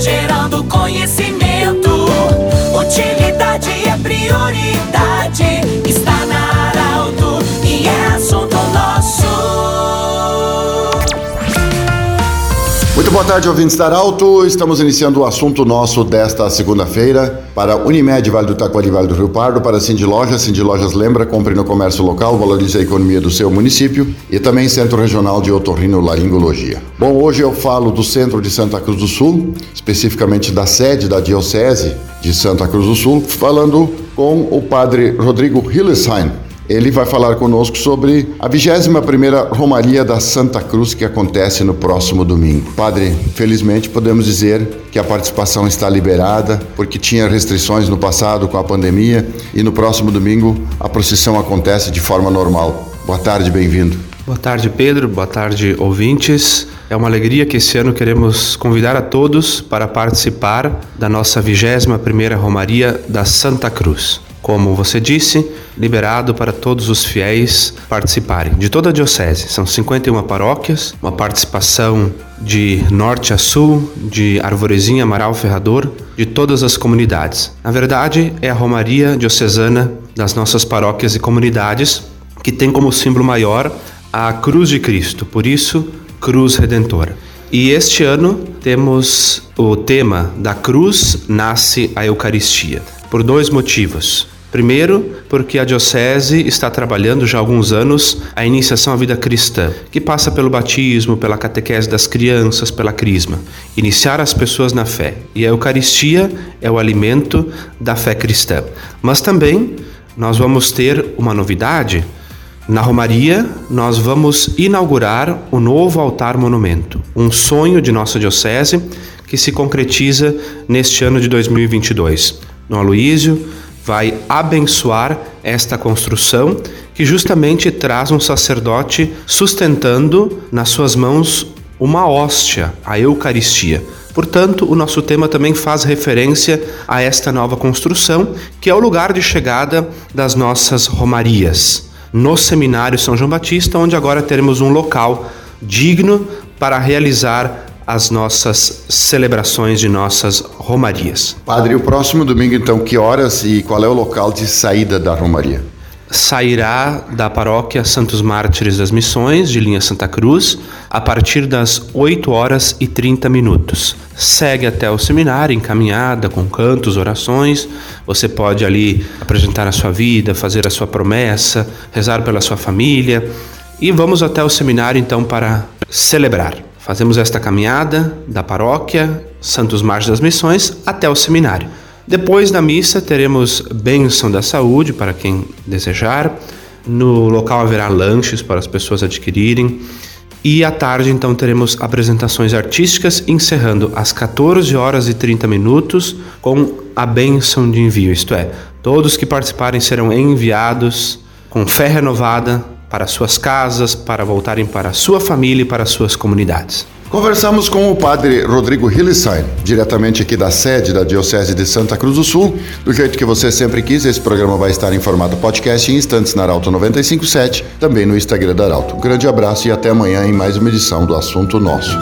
gerando conhecimento. Tarde, ouvintes da Arauto. Estamos iniciando o assunto nosso desta segunda-feira para Unimed, Vale do Taquari, Vale do Rio Pardo, para Cindy Lojas. Cindy Lojas lembra, compre no comércio local, valorize a economia do seu município e também Centro Regional de Otorrino Laringologia. Bom, hoje eu falo do centro de Santa Cruz do Sul, especificamente da sede da Diocese de Santa Cruz do Sul, falando com o padre Rodrigo Hillesheim ele vai falar conosco sobre a 21ª Romaria da Santa Cruz que acontece no próximo domingo. Padre, felizmente podemos dizer que a participação está liberada, porque tinha restrições no passado com a pandemia e no próximo domingo a procissão acontece de forma normal. Boa tarde, bem-vindo. Boa tarde, Pedro. Boa tarde, ouvintes. É uma alegria que esse ano queremos convidar a todos para participar da nossa 21ª Romaria da Santa Cruz como você disse, liberado para todos os fiéis participarem. De toda a diocese, são 51 paróquias, uma participação de norte a sul, de Arvorezinha, Amaral, Ferrador, de todas as comunidades. Na verdade, é a Romaria Diocesana das nossas paróquias e comunidades, que tem como símbolo maior a Cruz de Cristo, por isso, Cruz Redentora. E este ano temos o tema da cruz nasce a Eucaristia por dois motivos. Primeiro, porque a Diocese está trabalhando já há alguns anos a iniciação à vida cristã, que passa pelo batismo, pela catequese das crianças, pela crisma. Iniciar as pessoas na fé. E a Eucaristia é o alimento da fé cristã. Mas também nós vamos ter uma novidade. Na Romaria, nós vamos inaugurar o novo altar monumento, um sonho de nossa Diocese que se concretiza neste ano de 2022 no Aloísio, vai abençoar esta construção que justamente traz um sacerdote sustentando nas suas mãos uma hóstia, a Eucaristia. Portanto, o nosso tema também faz referência a esta nova construção, que é o lugar de chegada das nossas romarias, no Seminário São João Batista, onde agora teremos um local digno para realizar as nossas celebrações de nossas romarias. Padre, o próximo domingo, então, que horas e qual é o local de saída da romaria? Sairá da paróquia Santos Mártires das Missões, de linha Santa Cruz, a partir das 8 horas e 30 minutos. Segue até o seminário, encaminhada, com cantos, orações. Você pode ali apresentar a sua vida, fazer a sua promessa, rezar pela sua família. E vamos até o seminário, então, para celebrar. Fazemos esta caminhada da paróquia Santos Marques das Missões até o seminário. Depois da missa teremos bênção da saúde para quem desejar. No local haverá lanches para as pessoas adquirirem. E à tarde então teremos apresentações artísticas encerrando às 14 horas e 30 minutos com a bênção de envio, isto é, todos que participarem serão enviados com fé renovada para suas casas, para voltarem para a sua família e para suas comunidades. Conversamos com o padre Rodrigo Hillesheim, diretamente aqui da sede da Diocese de Santa Cruz do Sul. Do jeito que você sempre quis, esse programa vai estar em formato podcast em instantes na Arauto 957, também no Instagram da Arauto. Um grande abraço e até amanhã em mais uma edição do Assunto Nosso.